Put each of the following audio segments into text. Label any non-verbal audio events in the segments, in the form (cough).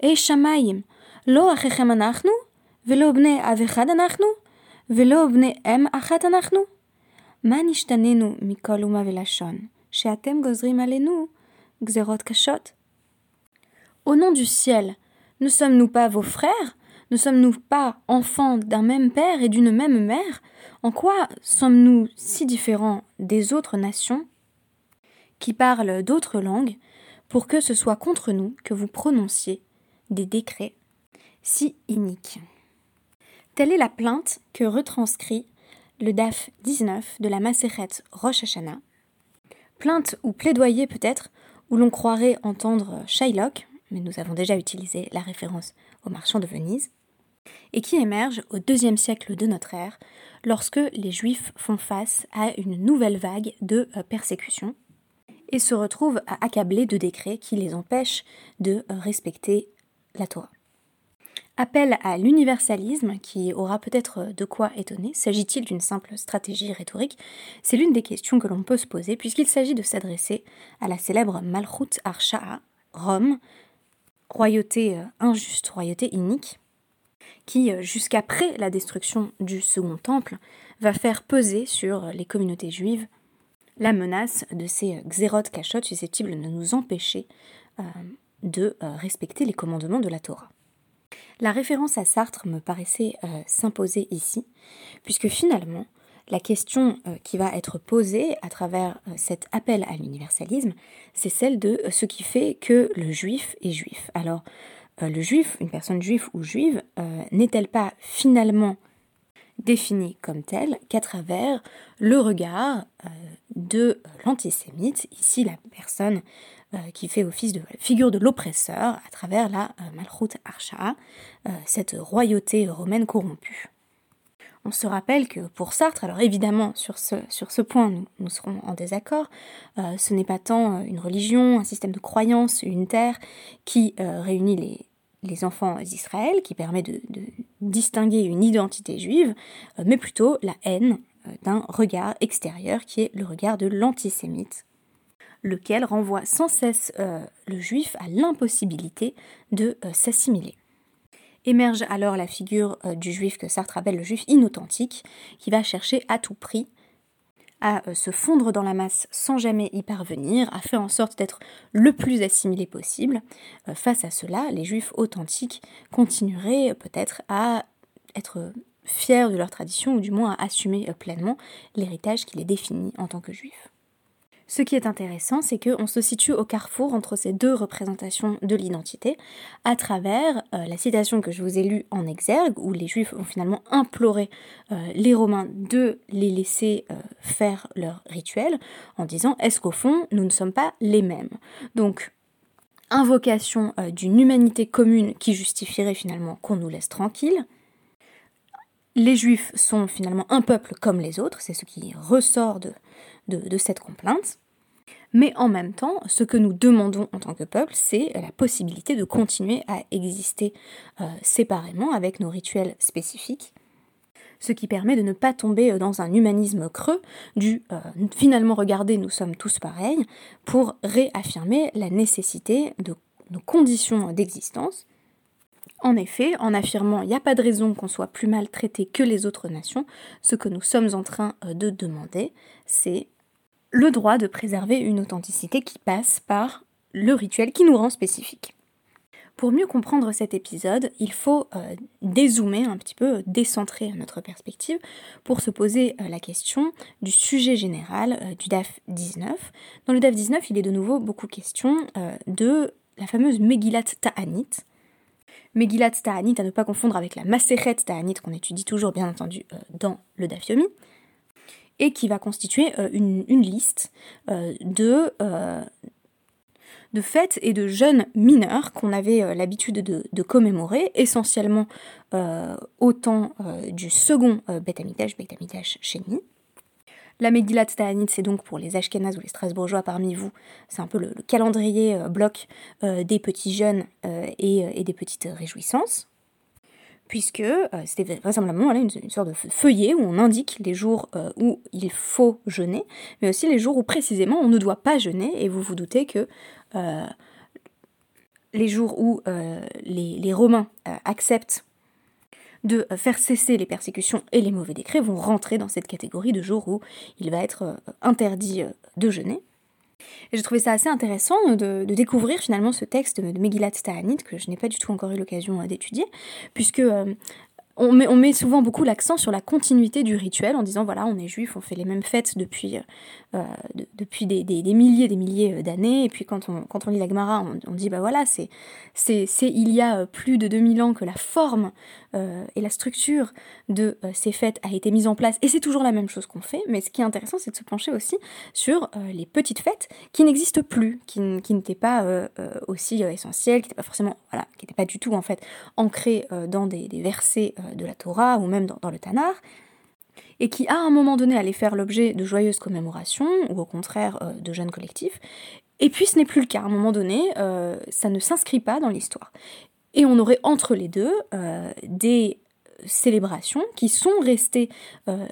Ei shamayim, lo achechem anachnu, velo bne avechad anachnu, velo bne em achat anachnu? מה נשתננו מכל אומה ולשון, שאתם גוזרים עלינו גזרות קשות? Au nom du ciel, ne sommes-nous pas vos frères Ne sommes-nous pas enfants d'un même père et d'une même mère En quoi sommes-nous si différents des autres nations qui parlent d'autres langues pour que ce soit contre nous que vous prononciez des décrets si iniques Telle est la plainte que retranscrit le DAF 19 de la Maseret Rosh Hashanah. Plainte ou plaidoyer peut-être, où l'on croirait entendre Shylock, mais nous avons déjà utilisé la référence au marchand de Venise, et qui émerge au deuxième siècle de notre ère, lorsque les Juifs font face à une nouvelle vague de euh, persécution et se retrouvent à accabler de décrets qui les empêchent de euh, respecter la Torah. Appel à l'universalisme, qui aura peut-être de quoi étonner, s'agit-il d'une simple stratégie rhétorique? C'est l'une des questions que l'on peut se poser, puisqu'il s'agit de s'adresser à la célèbre Malchut Arsha'a, Rome, royauté euh, injuste, royauté inique, qui, euh, jusqu'après la destruction du Second Temple, va faire peser sur les communautés juives la menace de ces euh, xérotes cachottes susceptibles de nous empêcher de respecter les commandements de la Torah. La référence à Sartre me paraissait s'imposer ici, puisque finalement, la question qui va être posée à travers cet appel à l'universalisme, c'est celle de ce qui fait que le juif est juif. Alors, le juif, une personne juive ou juive, n'est-elle pas finalement définie comme telle qu'à travers le regard de l'antisémite, ici la personne euh, qui fait office de figure de l'oppresseur à travers la euh, Malchut Archa, euh, cette royauté romaine corrompue. On se rappelle que pour Sartre, alors évidemment sur ce, point nous, serons en désaccord, ce n'est pas tant une religion, un système de croyance, une terre qui réunit les, enfants d'Israël, qui permet de, distinguer une identité juive, mais plutôt la haine d'un regard extérieur qui est le regard de l'antisémite lequel renvoie sans cesse euh, le juif à l'impossibilité de euh, s'assimiler. Émerge alors la figure euh, du juif que Sartre appelle le juif inauthentique, qui va chercher à tout prix à se fondre dans la masse sans jamais y parvenir, à faire en sorte d'être le plus assimilé possible. face à cela, les juifs authentiques continueraient peut-être à être fiers de leur tradition, ou du moins à assumer pleinement l'héritage qui les définit en tant que juifs. Ce qui est intéressant, c'est qu'on se situe au carrefour entre ces deux représentations de l'identité, à travers euh, la citation que je vous ai lue en exergue, où les Juifs ont finalement imploré euh, les Romains de les laisser euh, faire leur rituel, en disant est-ce qu'au fond, nous ne sommes pas les mêmes? Donc, invocation d'une humanité commune qui justifierait finalement qu'on nous laisse tranquilles. Les Juifs sont finalement un peuple comme les autres, c'est ce qui ressort de, de, cette complainte. Mais en même temps, ce que nous demandons en tant que peuple, c'est la possibilité de continuer à exister euh, séparément avec nos rituels spécifiques, ce qui permet de ne pas tomber dans un humanisme creux du euh, finalement regardez nous sommes tous pareils, pour réaffirmer la nécessité de nos conditions d'existence. En effet, en affirmant il n'y a pas de raison qu'on soit plus mal traité que les autres nations, ce que nous sommes en train euh, de demander, c'est le droit de préserver une authenticité qui passe par le rituel qui nous rend spécifique. Pour mieux comprendre cet épisode, il faut euh, dézoomer un petit peu, décentrer notre perspective pour se poser euh, la question du sujet général euh, du DAF 19. Dans le DAF 19, il est de nouveau beaucoup question de la fameuse Megillat Ta'anit. Megillat Ta'anit à ne pas confondre avec la Maseret Ta'anit qu'on étudie toujours bien entendu dans le DAF Yomi et qui va constituer euh, une, liste euh, de, euh, de fêtes et de jeunes mineurs qu'on avait l'habitude de, commémorer, essentiellement au temps du second Beth Amikdash, Beth Amikdash Sheni. La Megillat Ta'anit, c'est donc pour les Ashkénazes ou les Strasbourgeois parmi vous, c'est un peu le, calendrier bloc des petits jeunes et, des petites réjouissances. Puisque euh, c'était vraisemblablement une, sorte de feuillet où on indique les jours euh, où il faut jeûner, mais aussi les jours où précisément on ne doit pas jeûner, et vous vous doutez que euh, les jours où les, Romains acceptent de faire cesser les persécutions et les mauvais décrets vont rentrer dans cette catégorie de jours où il va être interdit de jeûner. J'ai trouvé ça assez intéressant de, découvrir finalement ce texte de Megillat Ta'anit que je n'ai pas du tout encore eu l'occasion d'étudier, puisque on met, souvent beaucoup l'accent sur la continuité du rituel en disant voilà, on est juif, on fait les mêmes fêtes depuis, euh, des, des, des, milliers des milliers euh, d'années. Et puis quand on, quand on lit la Gemara, on, dit bah voilà, c'est, c'est, il y a euh, plus de 2000 ans que la forme et la structure de ces fêtes a été mise en place. Et c'est toujours la même chose qu'on fait. Mais ce qui est intéressant, c'est de se pencher aussi sur les petites fêtes qui n'existent plus, qui, n'étaient pas aussi essentielles, qui n'étaient pas forcément, voilà, qui n'étaient pas du tout en fait ancrées dans des versets de la Torah ou même dans, le Tanakh, et qui à un moment donné allait faire l'objet de joyeuses commémorations ou au contraire euh, de jeunes collectifs. Et puis ce n'est plus le cas. À un moment donné, euh, ça ne s'inscrit pas dans l'histoire. Et on aurait entre les deux euh, des célébrations qui sont restées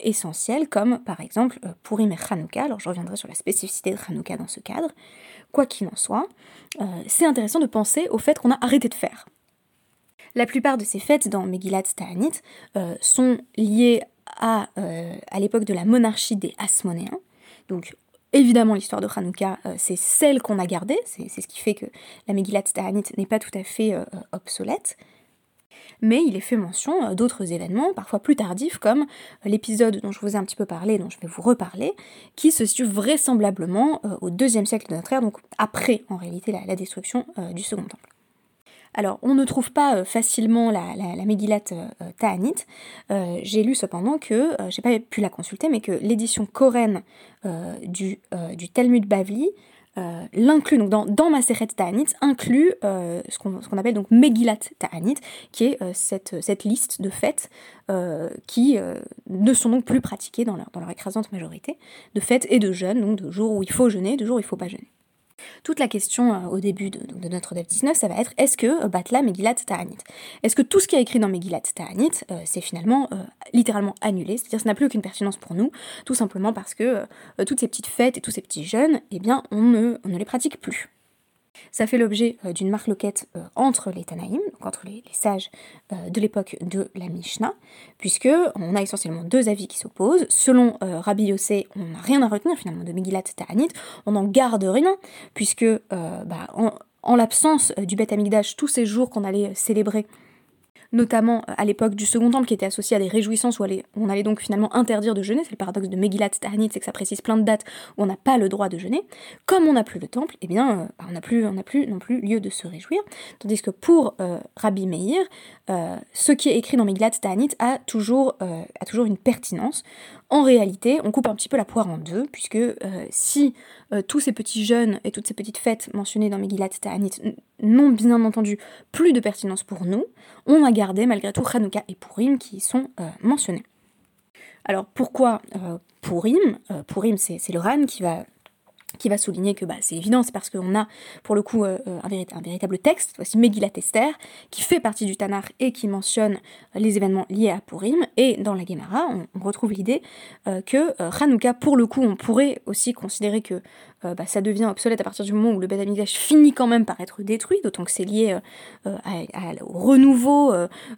essentielles, comme par exemple Purim et. Alors je reviendrai sur la spécificité de Hanouka dans ce cadre. Quoi qu'il en soit, c'est intéressant de penser au fait qu'on a arrêté de faire. La plupart de ces fêtes dans Megillat Ta'anit euh, sont liées à, euh, à l'époque de la monarchie des Hasmonéens. Donc évidemment l'histoire de Hanouka, euh, c'est celle qu'on a gardée, c'est ce qui fait que la Megillat Ta'anit n'est pas tout à fait obsolète. Mais il est fait mention d'autres événements, parfois plus tardifs, comme l'épisode dont je vous ai un petit peu parlé, dont je vais vous reparler, qui se situe vraisemblablement au deuxième siècle de notre ère, donc après en réalité la destruction du Second Temple. Alors, on ne trouve pas euh, facilement la, la, Megillat euh, euh, j'ai lu cependant que, j'ai pas pu la consulter, mais que l'édition coréenne du, Talmud Bavli l'inclut, donc dans, dans Maseret Ta'anit, inclut ce qu'on appelle donc Megillat Ta'anit, qui est cette, cette, liste de fêtes qui ne sont donc plus pratiquées dans leur, dans leur écrasante majorité, de fêtes et de jeûnes, donc de jours où il faut jeûner, de jours où il ne faut pas jeûner. Toute la question euh, au début de, notre DEF 19, ça va être est-ce que euh, Batla Megillat Ta'anit Est-ce que tout ce qui est écrit dans Megillat Ta'anit, euh, c'est finalement littéralement annulé. C'est-à-dire ça n'a plus aucune pertinence pour nous, tout simplement parce que toutes ces petites fêtes et tous ces petits jeûnes, eh bien, on ne les pratique plus. Ça fait l'objet euh, d'une marque loquette euh, entre les Tanaïm, donc entre les, sages euh, de l'époque de la Mishnah, puisque on a essentiellement deux avis qui s'opposent. Selon Rabbi Yossé, on n'a rien à retenir finalement de Megillat Ta'anit, on n'en garde rien, puisque bah, en, en l'absence du Beth Amikdash, tous ces jours qu'on allait célébrer notamment euh, à l'époque du Second Temple qui était associé à des réjouissances où on allait donc finalement interdire de jeûner, c'est le paradoxe de Megillat Ta'anit, c'est que ça précise plein de dates où on n'a pas le droit de jeûner. Comme on n'a plus le temple, eh bien euh, bah, on n'a plus, non plus lieu de se réjouir. Tandis que pour euh, Rabbi Meir, ce qui est écrit dans Megillat Ta'anit a toujours, a toujours une pertinence. En réalité, on coupe un petit peu la poire en deux, puisque si tous ces petits jeûnes et toutes ces petites fêtes mentionnées dans Megillat Ta'anit n'ont bien entendu plus de pertinence pour nous, on a gardé malgré tout Hanouka et Purim qui y sont euh, mentionnés. Alors pourquoi euh, Purim euh, Purim c'est le RAN qui va qui va souligner que bah, c'est évident, c'est parce qu'on a pour le coup euh, un, véritable texte, voici Megillat Esther, qui fait partie du Tanakh et qui mentionne les événements liés à Purim. Et dans la Gemara, on, retrouve l'idée que Hanouka, pour le coup, on pourrait aussi considérer que euh, bah, ça devient obsolète à partir du moment où le Beth Amikdash finit quand même par être détruit, d'autant que c'est lié euh, euh, au renouveau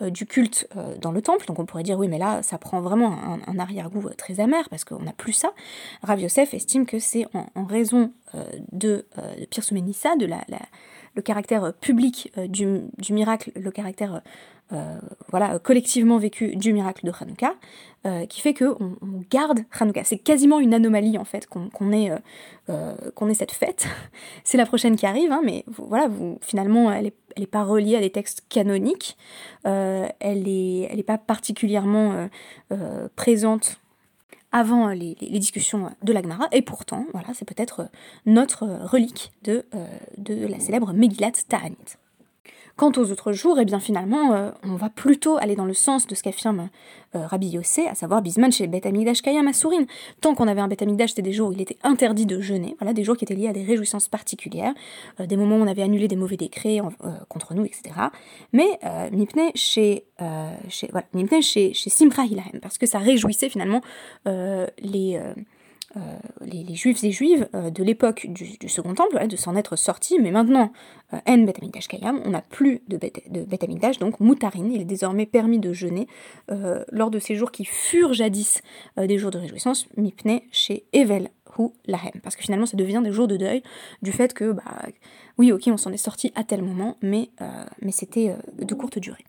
du culte dans le temple. Donc on pourrait dire oui, mais là, ça prend vraiment un, arrière-goût très amer parce qu'on n'a plus ça. Rav Yosef estime que c'est en, raison de, de de la, le caractère public du, du, miracle, le caractère euh, voilà, collectivement vécu du miracle de Hanouka, euh, qui fait qu'on on garde Hanouka. C'est quasiment une anomalie en fait qu'on ait, euh, qu'on ait cette fête. (laughs) C'est la prochaine qui arrive, hein, mais voilà, finalement, elle n'est est pas reliée à des textes canoniques. elle n'est est pas particulièrement présente avant les, discussions de l'Agmara, et pourtant, voilà, c'est peut-être notre relique de, de la célèbre Megillat Ta'anit. Quant aux autres jours, eh bien finalement, euh, on va plutôt aller dans le sens de ce qu'affirme euh, Rabbi Yossé, à savoir Bisman chez Bet Amigdash Kayam Sourine. Tant qu'on avait un Bet Amigdash, c'était des jours où il était interdit de jeûner, voilà, des jours qui étaient liés à des réjouissances particulières, euh, des moments où on avait annulé des mauvais décrets contre nous, etc. Mais Mipne chez, chez, voilà, parce que ça réjouissait finalement les les, juifs et juives de l'époque du, Second Temple, de s'en être sortis, mais maintenant, en Bet Kayam, on n'a plus de Bet, de donc Moutarin, il est désormais permis de jeûner lors de ces jours qui furent jadis des jours de réjouissance, Mipne chez Evel ou Lahem, parce que finalement ça devient des jours de deuil du fait que, bah, oui, ok, on s'en est sorti à tel moment, mais, mais c'était de courte durée.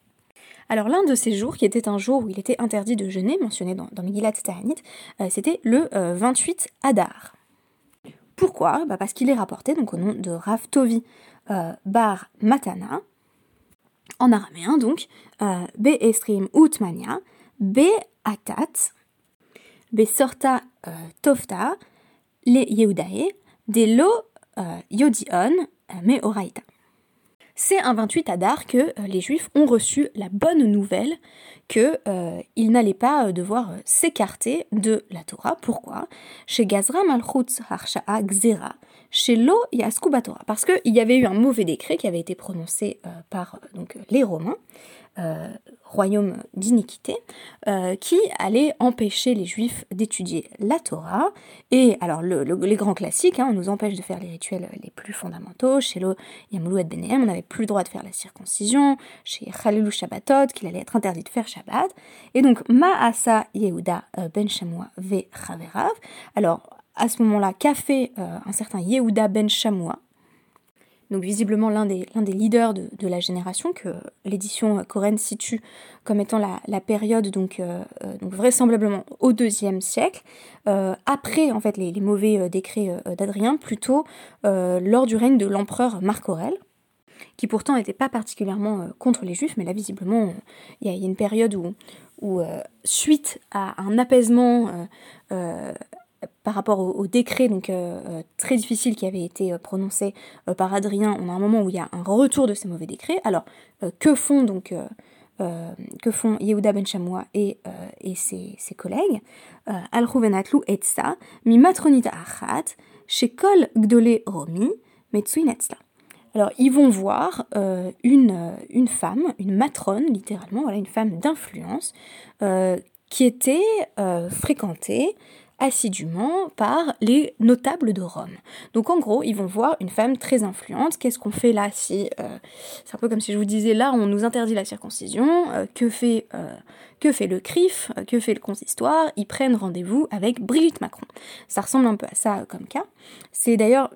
Alors l'un de ces jours, qui était un jour où il était interdit de jeûner, mentionné dans, dans Megillat Ta'anit, euh, c'était le 28 euh, Adar. Pourquoi? Bah Parce qu'il est rapporté donc au nom de Rav Tovi euh, Bar Matana, en araméen donc, Be Esrim Utmania, Be Atat, Be Sorta Tofta, Le Yehudae, De Lo Yodion, Me Oraita c'est un 28 Adar que euh, les Juifs ont reçu la bonne nouvelle qu'ils euh, n'allaient pas euh, devoir s'écarter de la Torah. Pourquoi? Chez Gazra Malchutz Harsha'a Gzera, chez Lo Yaskuba Torah. Parce qu'il y avait eu un mauvais décret qui avait été prononcé par donc, les Romains royaume d'iniquité, euh, qui allait empêcher les juifs d'étudier la Torah. Et alors, les grands classiques, hein, on nous empêche de faire les rituels les plus fondamentaux. Chez le Yamlou et Benéhem, on n'avait plus le droit de faire la circoncision. Chez Khalilou Shabbatot, qu'il allait être interdit de faire Shabbat. Et donc, Ma'asa Yehuda euh, ben Shamoua ve Chaverav. Alors, à ce moment-là, qu'a fait un certain Yehuda ben Shamoua donc visiblement l'un des, leaders de, la génération que l'édition Coren situe comme étant la, période donc, euh, euh, donc, vraisemblablement au deuxième siècle, euh, après en fait les, mauvais décrets d'Adrien, plutôt lors du règne de l'empereur Marc Aurèle, qui pourtant n'était pas particulièrement contre les juifs, mais là visiblement il y, a une période où suite à un apaisement par rapport au, décret donc euh, euh, très difficile qui avait été euh, prononcé par Adrien, on a un moment où il y a un retour de ces mauvais décrets. Alors que font donc que Yehuda ben Shamoua et, ses, collègues? Al et mi matronita achat, shekol gdole romi, Alors ils vont voir une, une femme, une matrone littéralement, voilà une femme d'influence qui était fréquentée assidûment par les notables de Rome. Donc en gros, ils vont voir une femme très influente. Qu'est-ce qu'on fait là si euh, c'est un peu comme si je vous disais là, on nous interdit la circoncision. Euh, que fait euh, que fait le CRIF? Que fait le consistoire? Ils prennent rendez-vous avec Brigitte Macron. Ça ressemble un peu à ça comme cas. C'est d'ailleurs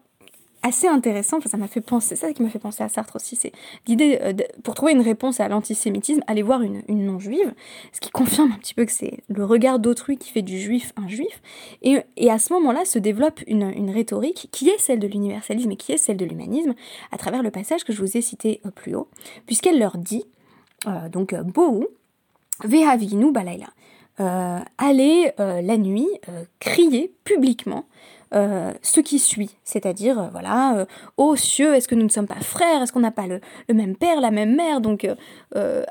assez intéressant, enfin, ça m'a fait penser, ça qui m'a fait penser à Sartre aussi, c'est l'idée, euh, pour trouver une réponse à l'antisémitisme, aller voir une, non-juive, ce qui confirme un petit peu que c'est le regard d'autrui qui fait du juif un juif, et, à ce moment-là se développe une, rhétorique qui est celle de l'universalisme et qui est celle de l'humanisme, à travers le passage que je vous ai cité euh, plus haut, puisqu'elle leur dit, euh, donc, Bohu, Vehavinu Balayla, allez la nuit crier publiquement euh, ce qui suit, c'est-à-dire, euh, voilà, euh, ô cieux, est-ce que nous ne sommes pas frères? Est-ce qu'on n'a pas le, même père, la même mère? Donc,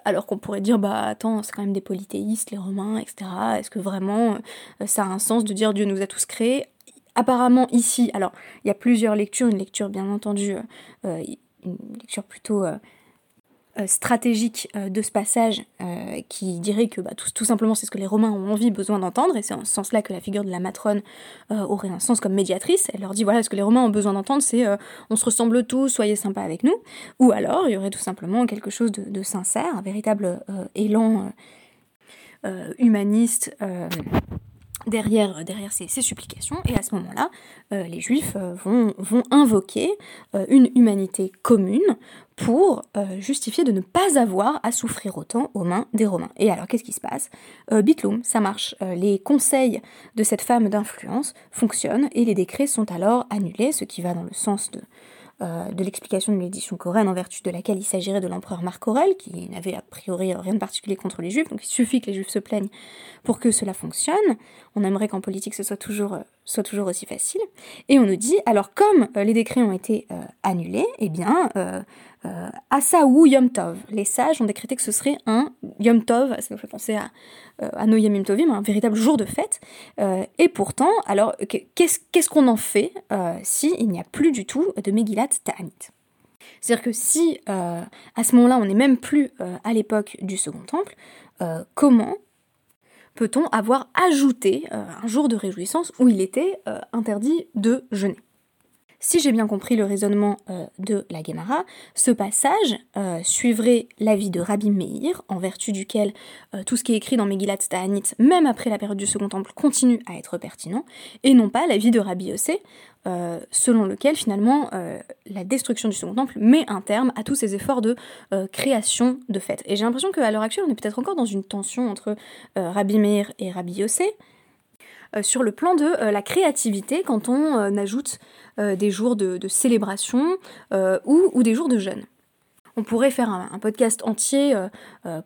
alors qu'on pourrait dire, bah attends, c'est quand même des polythéistes, les Romains, etc. Est-ce que vraiment ça a un sens de dire Dieu nous a tous créés? Apparemment, ici, alors, il y a plusieurs lectures, une lecture bien entendu, une lecture plutôt euh, stratégique euh, de ce passage euh, qui dirait que bah, tout, simplement c'est ce que les Romains ont envie, besoin d'entendre, et c'est en ce sens-là que la figure de la matrone aurait un sens comme médiatrice. Elle leur dit voilà, ce que les Romains ont besoin d'entendre, c'est on se ressemble tous, soyez sympas avec nous. Ou alors il y aurait tout simplement quelque chose de, sincère, un véritable élan humaniste derrière, derrière ces, supplications, et à ce moment-là, les Juifs vont, vont invoquer une humanité commune pour euh, justifier de ne pas avoir à souffrir autant aux mains des Romains. Et alors, qu'est-ce qui se passe? Euh, Bitloum, ça marche. Euh, les conseils de cette femme d'influence fonctionnent et les décrets sont alors annulés, ce qui va dans le sens de, euh, de l'explication de l'édition coréenne en vertu de laquelle il s'agirait de l'empereur Marc Aurèle, qui n'avait a priori rien de particulier contre les juifs, donc il suffit que les juifs se plaignent pour que cela fonctionne. On aimerait qu'en politique ce soit toujours, euh, soit toujours aussi facile. Et on nous dit, alors comme euh, les décrets ont été annulés, eh bien, Asaou Yom Tov. Les sages ont décrété que ce serait un Yom Tov, ça nous fait penser à, euh, à Yom Tovim, un véritable jour de fête. Euh, et pourtant, alors, qu'est-ce qu'on en fait euh, s'il n'y a plus du tout de Megillat Ta'anit? C'est-à-dire que si à ce moment-là on n'est même plus à l'époque du Second Temple, comment peut-on avoir ajouté un jour de réjouissance où il était interdit de jeûner? Si j'ai bien compris le raisonnement euh, de la Gemara, ce passage euh, suivrait l'avis de Rabbi Meir, en vertu duquel euh, tout ce qui est écrit dans Megillat Ta'anit, même après la période du Second Temple, continue à être pertinent, et non pas l'avis de Rabbi Yossé, selon lequel finalement la destruction du Second Temple met un terme à tous ces efforts de création de fêtes. Et j'ai l'impression qu'à l'heure actuelle, on est peut-être encore dans une tension entre Rabbi Meir et Rabbi Yossé, sur le plan de euh, la créativité quand on euh, ajoute des jours de, célébration ou, des jours de jeûne. On pourrait faire un, podcast entier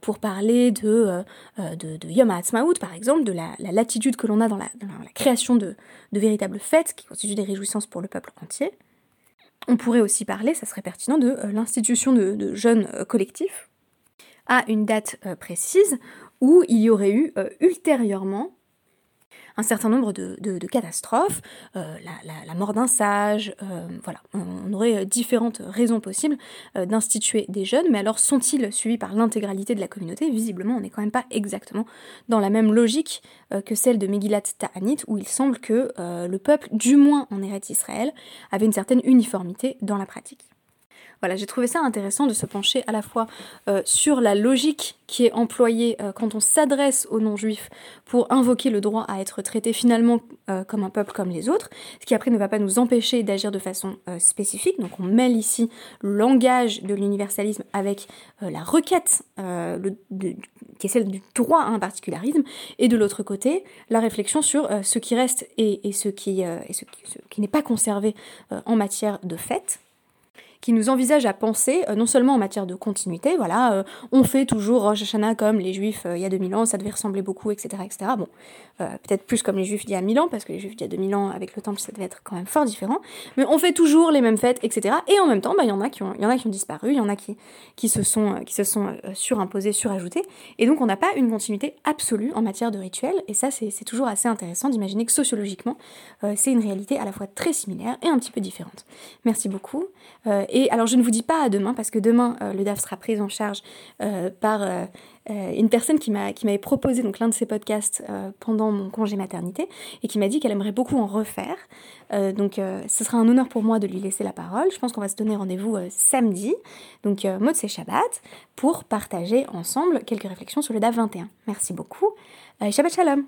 pour parler de, de, Yom par exemple, de la, latitude que l'on a dans, la, création de, véritables fêtes qui constituent des réjouissances pour le peuple entier. On pourrait aussi parler, ça serait pertinent, de l'institution de, jeûnes collectifs à une date précise où il y aurait eu ultérieurement un certain nombre de, catastrophes, euh, la, mort d'un sage, euh, voilà, on, aurait euh, différentes raisons possibles d'instituer des jeunes, mais alors sont-ils suivis par l'intégralité de la communauté? Visiblement, on n'est quand même pas exactement dans la même logique que celle de Megillat Ta'anit, où il semble que le peuple, du moins en Eretz Israël, avait une certaine uniformité dans la pratique. Voilà, j'ai trouvé ça intéressant de se pencher à la fois euh, sur la logique qui est employée euh, quand on s'adresse aux non-juifs pour invoquer le droit à être traité finalement euh, comme un peuple comme les autres, ce qui après ne va pas nous empêcher d'agir de façon spécifique. Donc on mêle ici le langage de l'universalisme avec la requête qui est celle du droit à un particularisme, et de l'autre côté, la réflexion sur ce qui reste et, ce qui, et ce qui n'est pas conservé en matière de fait qui nous envisage à penser, euh, non seulement en matière de continuité, voilà, euh, on fait toujours Rosh Hashanah comme les Juifs euh, il y a 2000 ans, ça devait ressembler beaucoup, etc. etc. Bon, peut-être plus comme les Juifs d'il y a 1000 ans, parce que les Juifs d'il y a 2000 ans avec le temple, ça devait être quand même fort différent, mais on fait toujours les mêmes fêtes, etc. Et en même temps, bah, il y, en a qui ont, disparu, il y en a qui, se sont, surimposés, surajoutés, et donc on n'a pas une continuité absolue en matière de rituels, et ça c'est toujours assez intéressant d'imaginer que sociologiquement, c'est une réalité à la fois très similaire et un petit peu différente. Merci beaucoup. Et alors je ne vous dis pas à demain, parce que demain euh, le DAF sera pris en charge euh, par euh, une personne qui m'avait proposé l'un de ses podcasts pendant mon congé maternité et qui m'a dit qu'elle aimerait beaucoup en refaire. donc ce sera un honneur pour moi de lui laisser la parole. Je pense qu'on va se donner rendez-vous samedi, donc mode c'est Shabbat, pour partager ensemble quelques réflexions sur le DAF 21. Merci beaucoup. Shabbat Shalom